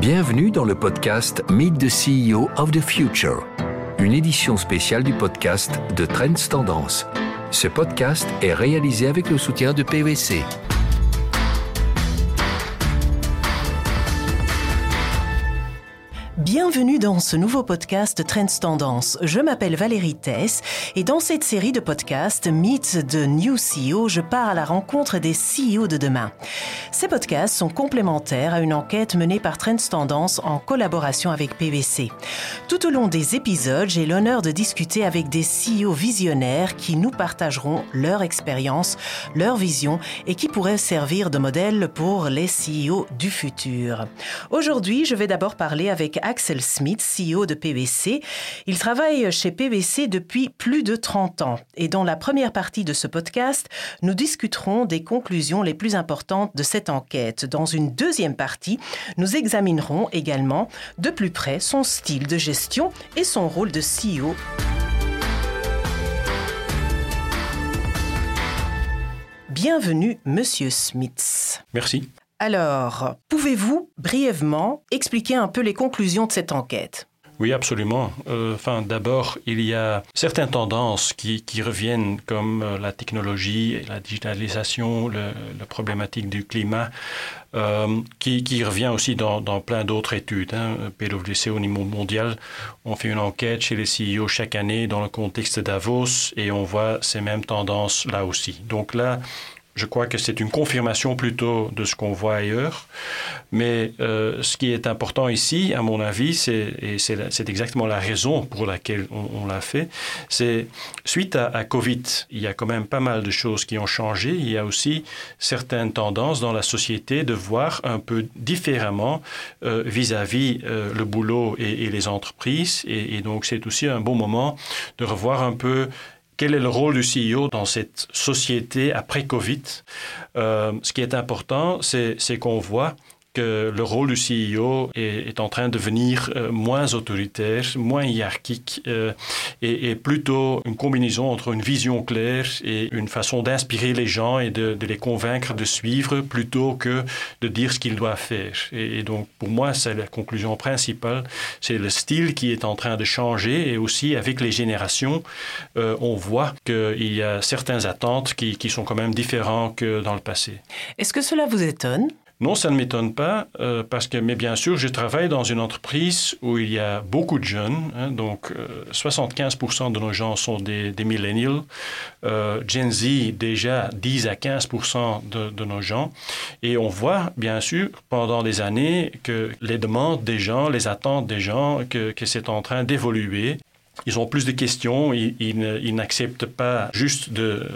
Bienvenue dans le podcast Meet the CEO of the Future, une édition spéciale du podcast de Trends Tendance. Ce podcast est réalisé avec le soutien de PwC. Bienvenue dans ce nouveau podcast Trends Tendance. Je m'appelle Valérie Tess et dans cette série de podcasts Meet the New CEO, je pars à la rencontre des CEO de demain. Ces podcasts sont complémentaires à une enquête menée par Trends Tendance en collaboration avec PwC. Tout au long des épisodes, j'ai l'honneur de discuter avec des CEO visionnaires qui nous partageront leur expérience, leur vision et qui pourraient servir de modèle pour les CEO du futur. Aujourd'hui, je vais d'abord parler avec Axel Smith, CEO de PwC. Il travaille chez PwC depuis plus de 30 ans. Et dans la première partie de ce podcast, nous discuterons des conclusions les plus importantes de cette enquête. Dans une deuxième partie, nous examinerons également de plus près son style de gestion et son rôle de CEO. Bienvenue, Monsieur Smith. Merci. Alors, pouvez-vous brièvement expliquer un peu les conclusions de cette enquête? Oui, absolument. Euh, enfin, d'abord, il y a certaines tendances qui, reviennent, comme euh, la technologie, la digitalisation, la problématique du climat, euh, qui, revient aussi dans, plein d'autres études. Hein. PwC au niveau mondial, on fait une enquête chez les CEO chaque année dans le contexte Davos et on voit ces mêmes tendances là aussi. Donc là, je crois que c'est une confirmation plutôt de ce qu'on voit ailleurs. Mais euh, ce qui est important ici, à mon avis, c'est, et c'est, exactement la raison pour laquelle on, l'a fait, c'est suite à, Covid, il y a quand même pas mal de choses qui ont changé. Il y a aussi certaines tendances dans la société de voir un peu différemment euh, vis-à-vis euh, le boulot et, les entreprises. Et donc c'est aussi un bon moment de revoir un peu quel est le rôle du CEO dans cette société après Covid? Euh, Ce qui est important, c'est qu'on voit que le rôle du CEO est, en train de devenir euh, moins autoritaire, moins hiérarchique euh, et, plutôt une combinaison entre une vision claire et une façon d'inspirer les gens et de, les convaincre de suivre plutôt que de dire ce qu'ils doivent faire. Et, donc pour moi, c'est la conclusion principale, c'est le style qui est en train de changer et aussi avec les générations, euh, on voit qu'il y a certaines attentes qui, qui sont quand même différentes que dans le passé. Est-ce que cela vous étonne? Non, ça ne m'étonne pas, euh, parce que, mais bien sûr, je travaille dans une entreprise où il y a beaucoup de jeunes, hein, donc 75% euh, de nos gens sont des, des millennials, euh, Gen Z déjà 10 à 15% de, nos gens, et on voit bien sûr pendant des années que les demandes des gens, les attentes des gens, que c'est en train d'évoluer, ils ont plus de questions, ils, ils, n'acceptent pas juste de,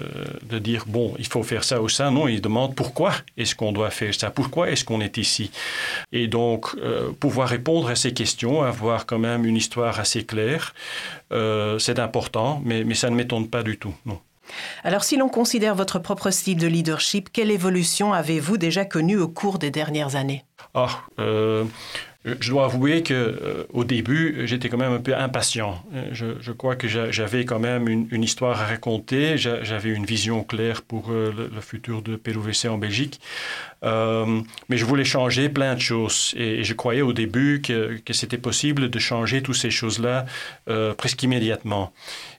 de, dire, bon, il faut faire ça ou ça, non, ils demandent pourquoi est-ce qu'on doit faire ça, pourquoi est-ce qu'on est ici? Et donc, euh, pouvoir répondre à ces questions, avoir quand même une histoire assez claire, euh, c'est important, mais, mais ça ne m'étonne pas du tout, non. Alors, si l'on considère votre propre style de leadership, quelle évolution avez-vous déjà connue au cours des dernières années? Ah, euh, je dois avouer que euh, au début, j'étais quand même un peu impatient. Euh, je, crois que j'avais quand même une, histoire à raconter. J'avais une vision claire pour euh, le, futur de PWC en Belgique. mais je voulais changer plein de choses. Et, je croyais au début que, que c'était possible de changer toutes ces choses-là presque immédiatement.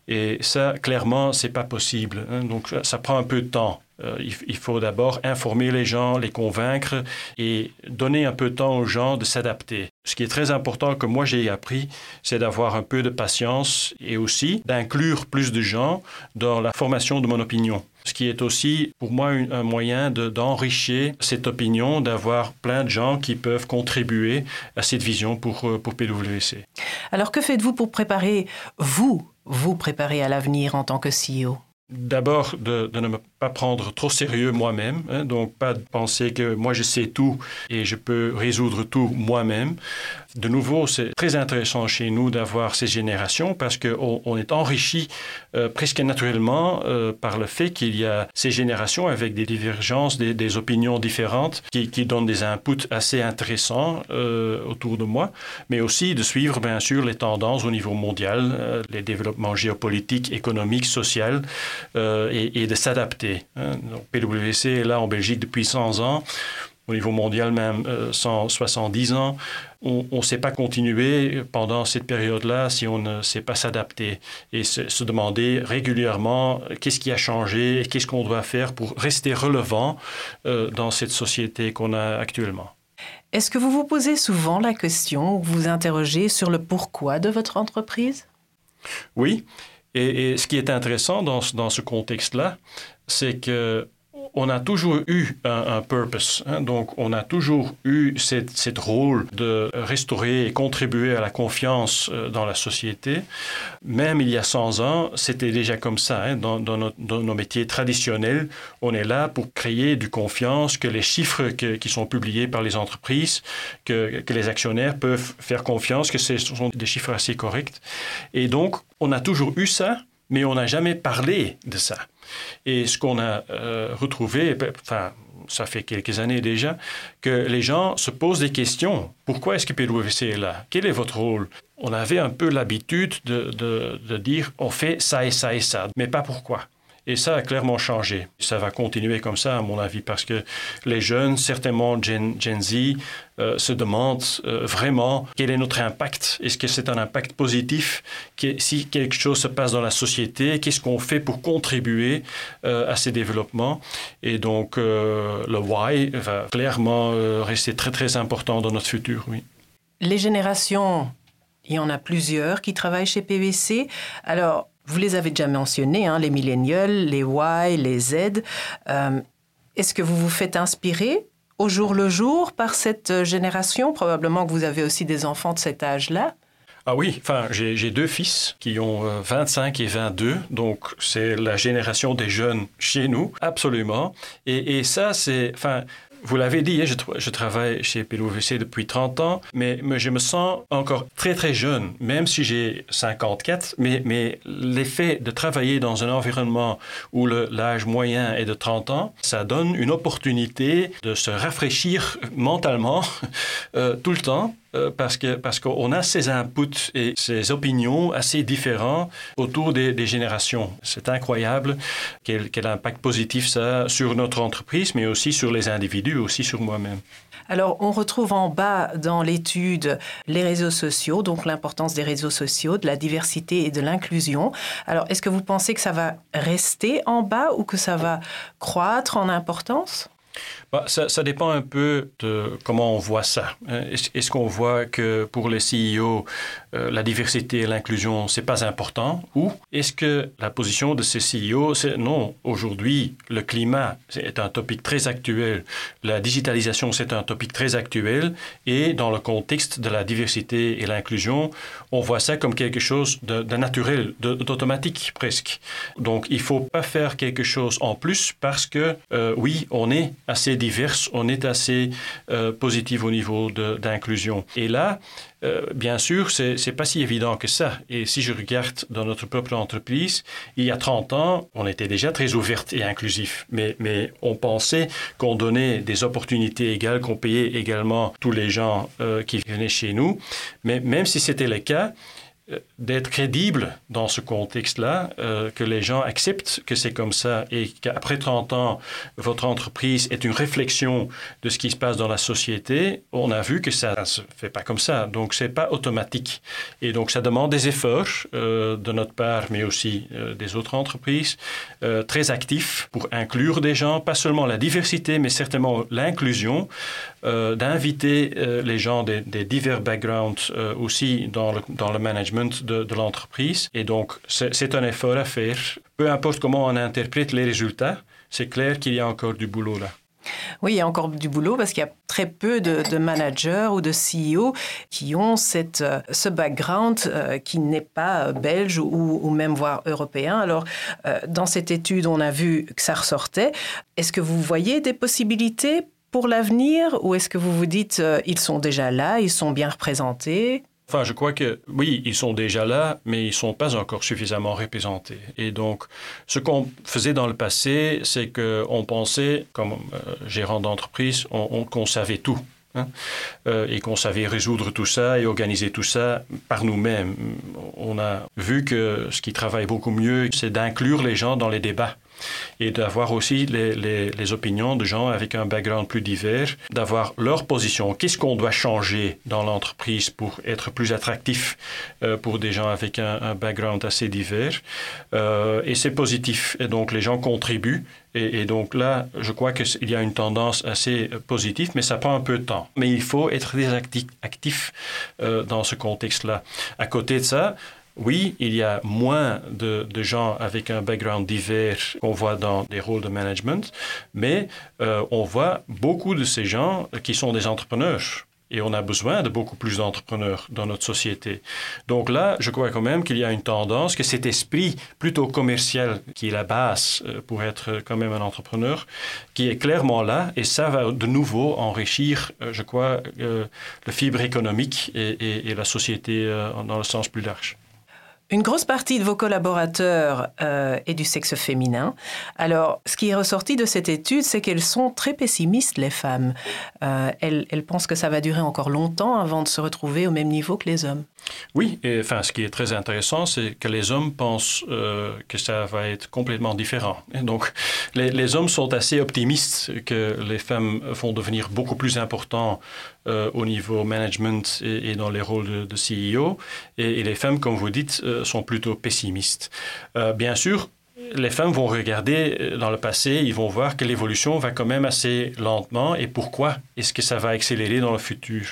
Et ça, clairement, c'est pas possible. Hein. Donc, ça prend un peu de temps. Euh, il, faut d'abord informer les gens, les convaincre et donner un peu de temps aux gens de s'adapter. Ce qui est très important que moi j'ai appris, c'est d'avoir un peu de patience et aussi d'inclure plus de gens dans la formation de mon opinion. Ce qui est aussi pour moi un moyen d'enrichir cette opinion, d'avoir plein de gens qui peuvent contribuer à cette vision pour, euh, pour PwC. Alors que faites-vous pour préparer, vous, vous préparer à l'avenir en tant que CEO D'abord, de, ne pas prendre trop sérieux moi-même, hein, donc pas de penser que moi je sais tout et je peux résoudre tout moi-même. De nouveau, c'est très intéressant chez nous d'avoir ces générations parce qu'on on est enrichi euh, presque naturellement euh, par le fait qu'il y a ces générations avec des divergences, des, des opinions différentes qui, qui, donnent des inputs assez intéressants euh, autour de moi, mais aussi de suivre bien sûr les tendances au niveau mondial, les développements géopolitiques, économiques, sociaux et, et de s'adapter. Hein. PwC est là en Belgique depuis 100 ans au niveau mondial même 170 euh, ans. On ne sait pas continuer pendant cette période-là si on ne sait pas s'adapter et se, demander régulièrement qu'est-ce qui a changé et qu'est-ce qu'on doit faire pour rester relevant euh, dans cette société qu'on a actuellement. Est-ce que vous vous posez souvent la question ou vous vous interrogez sur le pourquoi de votre entreprise? Oui. Et, ce qui est intéressant dans, dans ce contexte-là, c'est que on a toujours eu un, purpose. Hein. donc, on a toujours eu cette, rôle de restaurer et contribuer à la confiance euh, dans la société. Même il y a 100 ans, c'était déjà comme ça. Hein. dans, nos, métiers traditionnels, on est là pour créer du confiance, que les chiffres qui sont publiés par les entreprises, que, que les actionnaires peuvent faire confiance, que ce sont des chiffres assez corrects. Et donc, on a toujours eu ça, mais on n'a jamais parlé de ça. Et ce qu'on a euh, retrouvé, enfin, ça fait quelques années déjà, que les gens se posent des questions. Pourquoi est-ce que PwC est là? Quel est votre rôle? On avait un peu l'habitude de, de, dire on fait ça et ça et ça, mais pas pourquoi. Et ça a clairement changé. Ça va continuer comme ça, à mon avis, parce que les jeunes, certainement Gen, Gen Z, euh, se demandent euh, vraiment quel est notre impact. Est-ce que c'est un impact positif Si quelque chose se passe dans la société, qu'est-ce qu'on fait pour contribuer euh, à ces développements? Et donc, le why va clairement rester très, très important dans notre futur, oui. Les générations, il y en a plusieurs qui travaillent chez PVC. Alors, vous les avez déjà mentionnés, hein, les millennials, les Y, les Z. Euh, est-ce que vous vous faites inspirer au jour le jour par cette euh, génération? Probablement que vous avez aussi des enfants de cet âge-là. Ah oui, enfin, j'ai deux fils qui ont 25 euh, et 22, donc c'est la génération des jeunes chez nous, absolument. Et, et ça, c'est, enfin, vous l'avez dit, hein, je, travaille chez PWC depuis 30 ans, mais, je me sens encore très très jeune, même si j'ai 54. Mais, mais l'effet de travailler dans un environnement où l'âge moyen est de 30 ans, ça donne une opportunité de se rafraîchir mentalement euh, tout le temps euh, parce que parce qu'on a ces inputs et ces opinions assez différents autour des, générations. C'est incroyable quel, quel impact positif ça a sur notre entreprise, mais aussi sur les individus, aussi sur moi-même. Alors, on retrouve en bas dans l'étude les réseaux sociaux, donc l'importance des réseaux sociaux, de la diversité et de l'inclusion. Alors, est-ce que vous pensez que ça va rester en bas ou que ça va croître en importance? Bah, ça, dépend un peu de comment on voit ça. Hein. Est-ce qu'on voit que pour les CEO, euh, la diversité et l'inclusion, c'est pas important? Ou est-ce que la position de ces CEO, c'est non, aujourd'hui, le climat est un topic très actuel, la digitalisation, c'est un topic très actuel, et dans le contexte de la diversité et l'inclusion, on voit ça comme quelque chose de, naturel, d'automatique presque. Donc, il faut pas faire quelque chose en plus parce que, euh, oui, on est assez diverse, on est assez euh, positif au niveau d'inclusion. Et là, euh, bien sûr, c'est n'est pas si évident que ça. Et si je regarde dans notre propre entreprise, il y a 30 ans, on était déjà très ouverte et inclusif. Mais, mais on pensait qu'on donnait des opportunités égales, qu'on payait également tous les gens euh, qui venaient chez nous. Mais même si c'était le cas, d'être crédible dans ce contexte-là, euh, que les gens acceptent que c'est comme ça et qu'après 30 ans, votre entreprise est une réflexion de ce qui se passe dans la société, on a vu que ça ne se fait pas comme ça. Donc, c'est pas automatique. Et donc, ça demande des efforts euh, de notre part, mais aussi des autres entreprises, très actifs pour inclure des gens, pas seulement la diversité, mais certainement l'inclusion, d'inviter les gens des, des divers backgrounds aussi dans le, dans le management de, l'entreprise. Et donc, c'est un effort à faire. Peu importe comment on interprète les résultats, c'est clair qu'il y a encore du boulot là. Oui, il y a encore du boulot parce qu'il y a très peu de, managers ou de CEO qui ont cette, euh, ce background euh, qui n'est pas belge ou, même voire européen. Alors, euh, dans cette étude, on a vu que ça ressortait. Est-ce que vous voyez des possibilités pour l'avenir ou est-ce que vous vous dites ils sont déjà là, ils sont bien représentés? Enfin, je crois que oui, ils sont déjà là, mais ils ne sont pas encore suffisamment représentés. Et donc, ce qu'on faisait dans le passé, c'est qu'on pensait, comme euh, gérant d'entreprise, qu'on savait tout. Hein, euh, et qu'on savait résoudre tout ça et organiser tout ça par nous-mêmes. On a vu que ce qui travaille beaucoup mieux, c'est d'inclure les gens dans les débats et d'avoir aussi les, les, opinions de gens avec un background plus divers, d'avoir leur position. Qu'est-ce qu'on doit changer dans l'entreprise pour être plus attractif euh, pour des gens avec un, un background assez divers euh, Et c'est positif. Et donc les gens contribuent et, donc là, je crois qu'il y a une tendance assez positive, mais ça prend un peu de temps. Mais il faut être très actif, euh, dans ce contexte-là. À côté de ça, oui, il y a moins de, gens avec un background divers qu'on voit dans des rôles de management, mais euh, on voit beaucoup de ces gens qui sont des entrepreneurs. Et on a besoin de beaucoup plus d'entrepreneurs dans notre société. Donc là, je crois quand même qu'il y a une tendance que cet esprit plutôt commercial qui est la base euh, pour être quand même un entrepreneur, qui est clairement là, et ça va de nouveau enrichir, euh, je crois, le fibre économique et la société dans le sens plus large. Une grosse partie de vos collaborateurs euh, est du sexe féminin. Alors, ce qui est ressorti de cette étude, c'est qu'elles sont très pessimistes, les femmes. Euh, elles, pensent que ça va durer encore longtemps avant de se retrouver au même niveau que les hommes. Oui, et enfin, ce qui est très intéressant, c'est que les hommes pensent euh, que ça va être complètement différent. Et donc, les, hommes sont assez optimistes que les femmes vont devenir beaucoup plus importantes euh, au niveau management et, dans les rôles de, CEO. Et, les femmes, comme vous dites, euh, sont plutôt pessimistes. bien sûr, les femmes vont regarder euh, dans le passé, ils vont voir que l'évolution va quand même assez lentement et pourquoi est-ce que ça va accélérer dans le futur.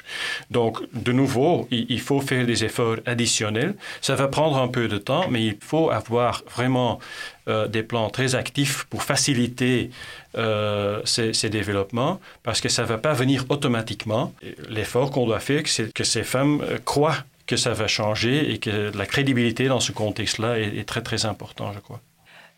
Donc, de nouveau, il faut faire des efforts additionnels. Ça va prendre un peu de temps, mais il faut avoir vraiment euh, des plans très actifs pour faciliter euh, ces, développements parce que ça ne va pas venir automatiquement. L'effort qu'on doit faire, c'est que ces femmes croient que ça va changer et que la crédibilité dans ce contexte-là est, est très, très important, je crois.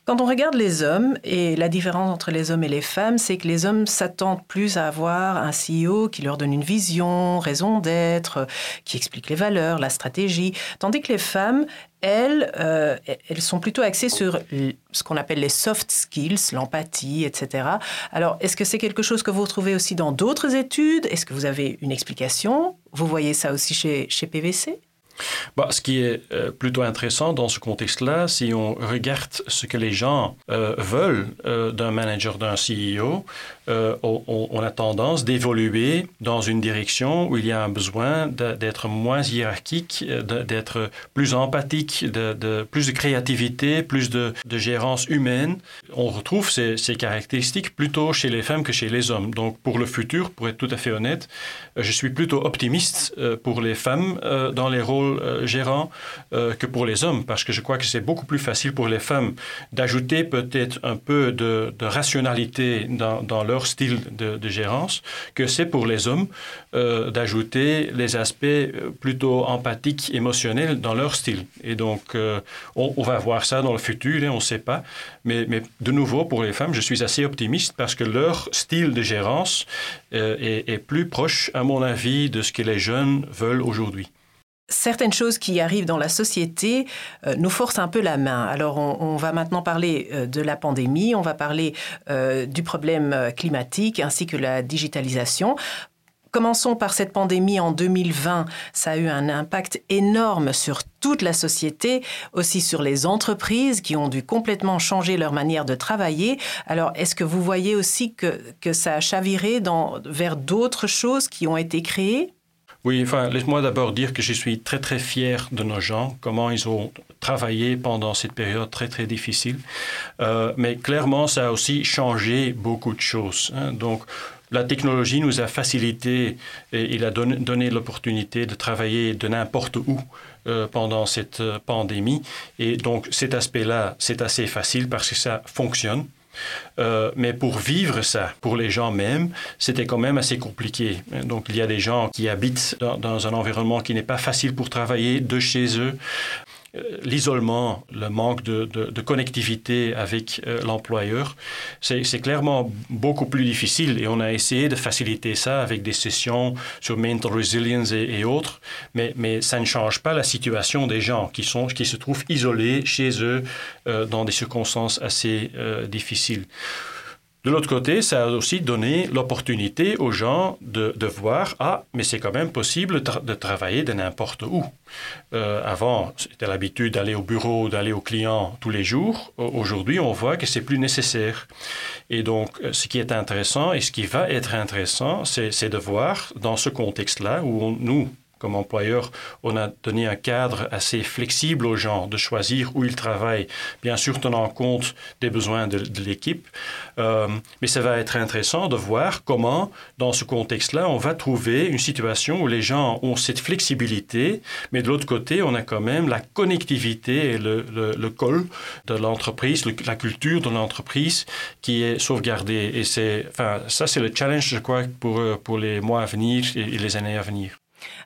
Quand on regarde les hommes, et la différence entre les hommes et les femmes, c'est que les hommes s'attendent plus à avoir un CEO qui leur donne une vision, raison d'être, qui explique les valeurs, la stratégie, tandis que les femmes, elles, euh, elles sont plutôt axées sur ce qu'on appelle les soft skills, l'empathie, etc. Alors, est-ce que c'est quelque chose que vous retrouvez aussi dans d'autres études? Est-ce que vous avez une explication? Vous voyez ça aussi chez, chez PVC bah, ce qui est euh, plutôt intéressant dans ce contexte-là, si on regarde ce que les gens euh, veulent euh, d'un manager, d'un CEO, on, a tendance d'évoluer dans une direction où il y a un besoin d'être moins hiérarchique, d'être plus empathique, de, plus de créativité, plus de, gérance humaine. On retrouve ces, caractéristiques plutôt chez les femmes que chez les hommes. Donc pour le futur, pour être tout à fait honnête, je suis plutôt optimiste pour les femmes dans les rôles euh, gérant euh, que pour les hommes, parce que je crois que c'est beaucoup plus facile pour les femmes d'ajouter peut-être un peu de, rationalité dans, leur style de, gérance que c'est pour les hommes euh, d'ajouter les aspects plutôt empathiques, émotionnels dans leur style. Et donc, on, va voir ça dans le futur, hein, on ne sait pas. Mais, de nouveau, pour les femmes, je suis assez optimiste parce que leur style de gérance est plus proche, à mon avis, de ce que les jeunes veulent aujourd'hui certaines choses qui arrivent dans la société euh, nous forcent un peu la main. Alors on, va maintenant parler euh, de la pandémie, on va parler euh, du problème climatique ainsi que la digitalisation. Commençons par cette pandémie en 2020. Ça a eu un impact énorme sur toute la société, aussi sur les entreprises qui ont dû complètement changer leur manière de travailler. Alors, est-ce que vous voyez aussi que, ça a chaviré vers d'autres choses qui ont été créées? Oui, enfin, laisse-moi d'abord dire que je suis très très fier de nos gens, comment ils ont travaillé pendant cette période très très difficile. Euh, mais clairement, ça a aussi changé beaucoup de choses. Hein. Donc, la technologie nous a facilité et il a donné, l'opportunité de travailler de n'importe où euh, pendant cette euh, pandémie. Et donc, cet aspect-là, c'est assez facile parce que ça fonctionne. Euh, mais pour vivre ça, pour les gens même, c'était quand même assez compliqué. Donc il y a des gens qui habitent dans un environnement qui n'est pas facile pour travailler de chez eux. Euh, l'isolement, le manque de, connectivité avec euh, l'employeur, c'est clairement beaucoup plus difficile et on a essayé de faciliter ça avec des sessions sur mental resilience et, autres, mais, mais, ça ne change pas la situation des gens qui, sont, qui se trouvent isolés chez eux euh, dans des circonstances assez difficiles. De l'autre côté, ça a aussi donné l'opportunité aux gens de, de, voir, ah, mais c'est quand même possible de travailler de n'importe où. Euh, avant, c'était l'habitude d'aller au bureau, d'aller au client tous les jours. Aujourd'hui, on voit que c'est plus nécessaire. Et donc, euh, ce qui est intéressant et ce qui va être intéressant, c'est de voir dans ce contexte-là où nous, comme employeur, on a donné un cadre assez flexible aux gens de choisir où ils travaillent, bien sûr tenant compte des besoins de, l'équipe. Euh, mais ça va être intéressant de voir comment, dans ce contexte-là, on va trouver une situation où les gens ont cette flexibilité, mais de l'autre côté, on a quand même la connectivité et le, le, col de l'entreprise, la culture de l'entreprise qui est sauvegardée. Et c'est, enfin, ça, c'est le challenge, je crois, pour, pour les mois à venir et les années à venir.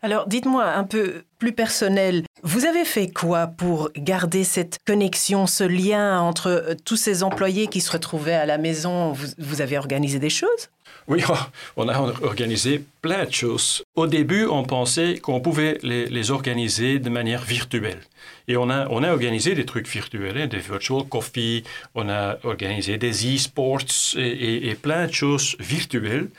Alors dites-moi un peu plus personnel, vous avez fait quoi pour garder cette connexion, ce lien entre euh, tous ces employés qui se retrouvaient à la maison? Vous, avez organisé des choses? Oui, on a organisé plein de choses. Au début, on pensait qu'on pouvait les, organiser de manière virtuelle. Et on a, on a organisé des trucs virtuels, hein, des virtual coffee, on a organisé des e-sports et, et, plein de choses virtuelles.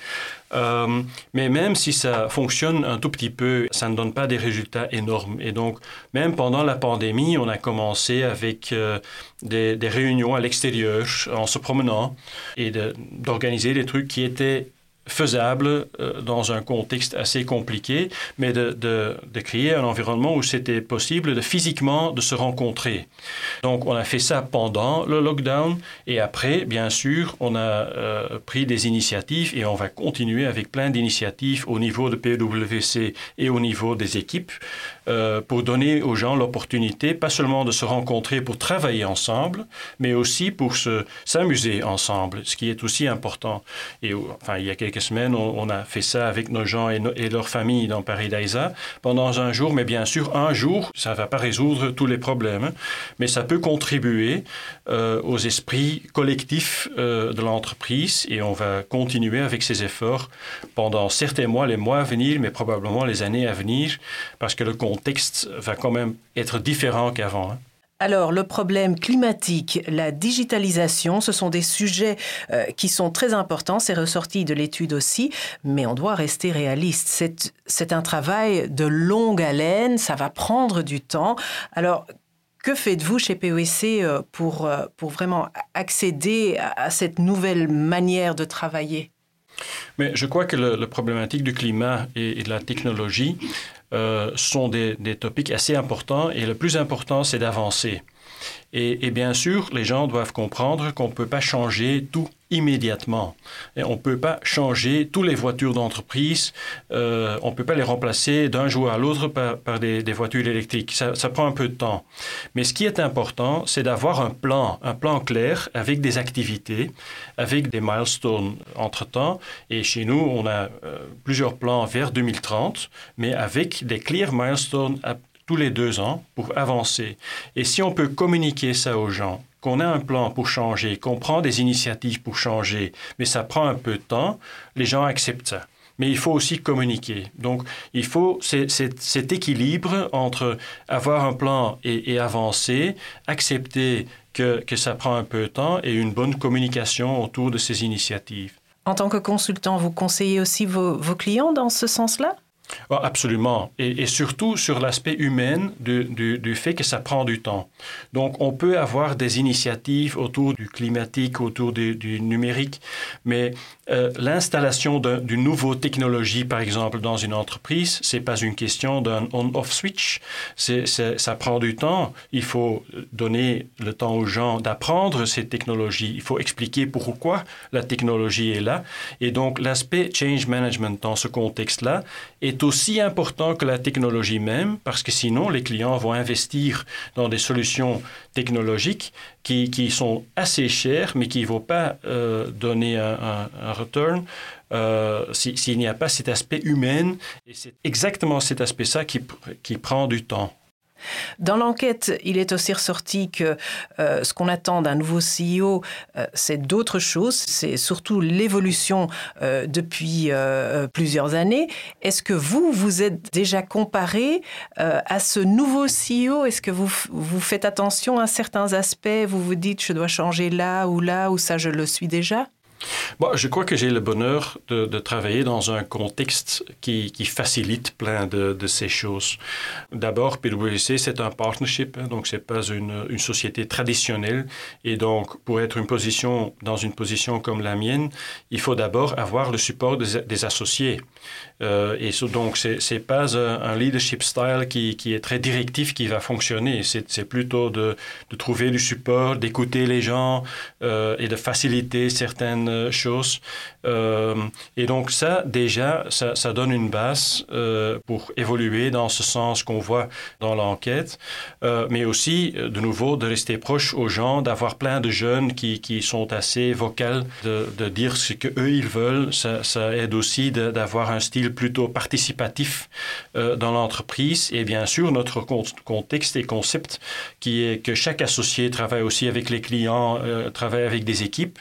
Euh, mais même si ça fonctionne un tout petit peu, ça ne donne pas des résultats énormes. Et donc, même pendant la pandémie, on a commencé avec euh, des, des, réunions à l'extérieur, en se promenant, et d'organiser des trucs qui étaient faisable euh, dans un contexte assez compliqué, mais de, créer un environnement où c'était possible de physiquement de se rencontrer. Donc on a fait ça pendant le lockdown et après, bien sûr, on a euh, pris des initiatives et on va continuer avec plein d'initiatives au niveau de PwC et au niveau des équipes euh, pour donner aux gens l'opportunité, pas seulement de se rencontrer pour travailler ensemble, mais aussi pour s'amuser ensemble, ce qui est aussi important. Et enfin, il y a quelques semaines, on, a fait ça avec nos gens et, leurs familles dans Paris d'Aïsa pendant un jour, mais bien sûr, un jour, ça ne va pas résoudre tous les problèmes, hein. mais ça peut contribuer euh, aux esprits collectifs euh, de l'entreprise et on va continuer avec ces efforts pendant certains mois, les mois à venir, mais probablement les années à venir, parce que le contexte va quand même être différent qu'avant. Hein. Alors, le problème climatique, la digitalisation, ce sont des sujets euh, qui sont très importants, c'est ressorti de l'étude aussi, mais on doit rester réaliste. C'est un travail de longue haleine, ça va prendre du temps. Alors, que faites-vous chez POC euh, pour, euh, pour vraiment accéder à cette nouvelle manière de travailler? Mais je crois que la problématique du climat et, de la technologie sont des, des topics assez importants et le plus important, c'est d'avancer. Et, bien sûr, les gens doivent comprendre qu'on ne peut pas changer tout immédiatement. On ne peut pas changer toutes les voitures d'entreprise, euh, on ne peut pas les remplacer d'un jour à l'autre par, des, voitures électriques. Ça, prend un peu de temps. Mais ce qui est important, c'est d'avoir un plan, un plan clair avec des activités, avec des milestones entre-temps. Et chez nous, on a euh, plusieurs plans vers 2030, mais avec des clear milestones tous les deux ans pour avancer. Et si on peut communiquer ça aux gens, qu'on a un plan pour changer, qu'on prend des initiatives pour changer, mais ça prend un peu de temps, les gens acceptent ça. Mais il faut aussi communiquer. Donc, il faut cet équilibre entre avoir un plan et, avancer, accepter que, ça prend un peu de temps et une bonne communication autour de ces initiatives. En tant que consultant, vous conseillez aussi vos clients dans ce sens-là? Oh, absolument. Et, surtout sur l'aspect humain du, du, fait que ça prend du temps. Donc, on peut avoir des initiatives autour du climatique, autour du, numérique, mais euh, l'installation d'une nouvelle technologie, par exemple, dans une entreprise, c'est pas une question d'un on-off switch. C'est, ça prend du temps. Il faut donner le temps aux gens d'apprendre ces technologies. Il faut expliquer pourquoi la technologie est là. Et donc, l'aspect change management dans ce contexte-là est aussi important que la technologie même, parce que sinon, les clients vont investir dans des solutions technologiques qui, qui sont assez chères, mais qui ne vont pas euh, donner un, un, return euh, s'il n'y a pas cet aspect humain. Et c'est exactement cet aspect-là qui, qui prend du temps. Dans l'enquête, il est aussi ressorti que euh, ce qu'on attend d'un nouveau CEO, euh, c'est d'autres choses, c'est surtout l'évolution euh, depuis plusieurs années. Est-ce que vous, vous êtes déjà comparé à ce nouveau CEO Est-ce que vous, vous faites attention à certains aspects? Vous vous dites, je dois changer là ou là, ou ça, je le suis déjà? Bon, je crois que j'ai le bonheur de, travailler dans un contexte qui, facilite plein de, ces choses. D'abord, PwC, c'est un partnership, hein, donc c'est pas une, société traditionnelle. Et donc, pour être une position, dans une position comme la mienne, il faut d'abord avoir le support des, associés. Euh, et donc, c'est pas un, leadership style qui, est très directif qui va fonctionner. C'est plutôt de, de, trouver du support, d'écouter les gens euh, et de faciliter certaines choses. Euh, et donc ça, déjà, ça, donne une base euh, pour évoluer dans ce sens qu'on voit dans l'enquête, euh, mais aussi, euh, de nouveau, de rester proche aux gens, d'avoir plein de jeunes qui, qui sont assez vocales, de, dire ce qu'eux, ils veulent. Ça, aide aussi d'avoir un style plutôt participatif euh, dans l'entreprise. Et bien sûr, notre contexte et concept qui est que chaque associé travaille aussi avec les clients, euh, travaille avec des équipes.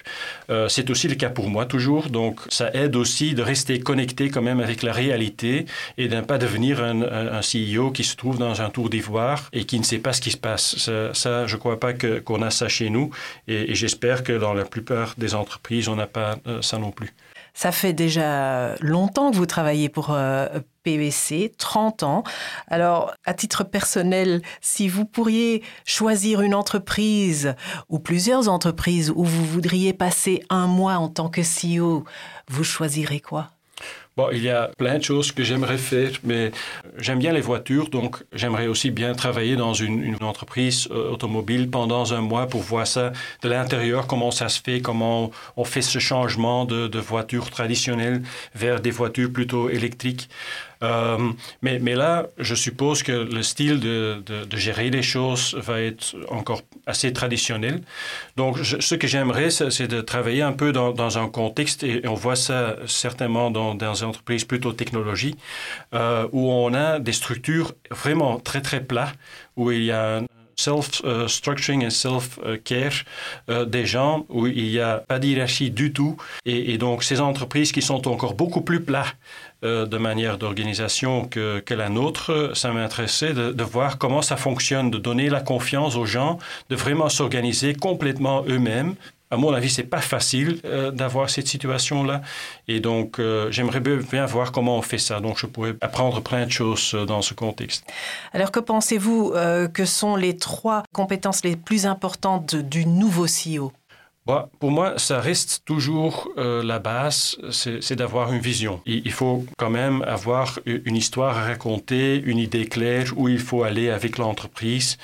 Euh, c'est aussi le cas pour moi toujours. Donc, ça aide aussi de rester connecté quand même avec la réalité et de ne pas devenir un, CEO qui se trouve dans un tour d'ivoire et qui ne sait pas ce qui se passe. Ça, je ne crois pas qu'on qu a ça chez nous et, et j'espère que dans la plupart des entreprises, on n'a pas euh, ça non plus. Ça fait déjà longtemps que vous travaillez pour euh, PVC, 30 ans. Alors, à titre personnel, si vous pourriez choisir une entreprise ou plusieurs entreprises où vous voudriez passer un mois en tant que CEO, vous choisirez quoi? Bon, il y a plein de choses que j'aimerais faire, mais j'aime bien les voitures, donc j'aimerais aussi bien travailler dans une, entreprise euh, automobile pendant un mois pour voir ça de l'intérieur, comment ça se fait, comment on fait ce changement de voitures traditionnelles vers des voitures plutôt électriques. Euh, mais, là, je suppose que le style de, gérer les choses va être encore assez traditionnel. Donc, ce que j'aimerais, c'est de travailler un peu dans, un contexte, et on voit ça certainement dans, des entreprises plutôt technologie, euh, où on a des structures vraiment très, très plats, où il y a un self-structuring et self-care euh, des gens où il n'y a pas d'hierarchie du tout. Et, et, donc, ces entreprises qui sont encore beaucoup plus plats euh, de manière d'organisation que, que, la nôtre, ça m'intéressait de, de voir comment ça fonctionne, de donner la confiance aux gens, de vraiment s'organiser complètement eux-mêmes à mon avis, c'est pas facile euh, d'avoir cette situation-là. Et donc, euh, j'aimerais bien voir comment on fait ça. Donc, je pourrais apprendre plein de choses dans ce contexte. Alors, que pensez-vous que sont les trois compétences les plus importantes du nouveau CEO Pour moi, ça reste toujours euh, la base, c'est d'avoir une vision. Il, faut quand même avoir une histoire à raconter, une idée claire où il faut aller avec l'entreprise.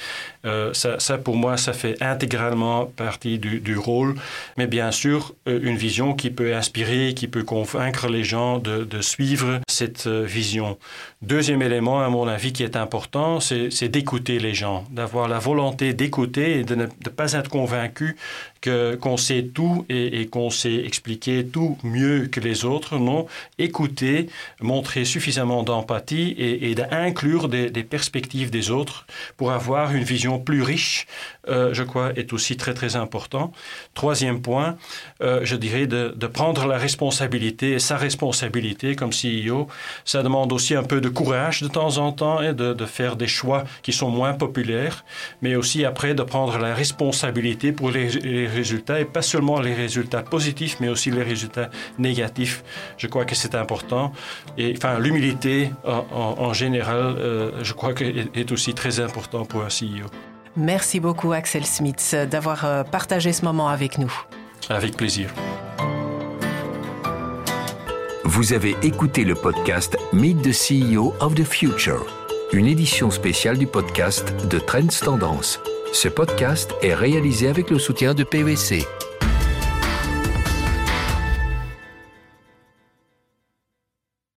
Euh, ça, pour moi, ça fait intégralement partie du, rôle. Mais bien sûr, euh, une vision qui peut inspirer, qui peut convaincre les gens de, suivre cette vision. Deuxième élément, à mon avis, qui est important, c'est d'écouter les gens, d'avoir la volonté d'écouter et de ne pas être convaincu qu'on qu sait tout et, qu'on sait expliquer tout mieux que les autres. Non, écouter, montrer suffisamment d'empathie et, d'inclure des, perspectives des autres pour avoir une vision plus riche, euh, je crois, est aussi très très important. Troisième point, euh, je dirais de, prendre la responsabilité et sa responsabilité comme CEO, ça demande aussi un peu de courage de temps en temps et de, de faire des choix qui sont moins populaires, mais aussi après de prendre la responsabilité pour les, les résultats et pas seulement les résultats positifs, mais aussi les résultats négatifs. Je crois que c'est important. Et enfin, l'humilité en, en, en, général, euh, je crois qu'elle est aussi très important pour un CEO. Merci beaucoup Axel Smith d'avoir euh, partagé ce moment avec nous. Avec plaisir. Vous avez écouté le podcast Meet the CEO of the Future, une édition spéciale du podcast de Trends Tendance. Ce podcast est réalisé avec le soutien de PwC.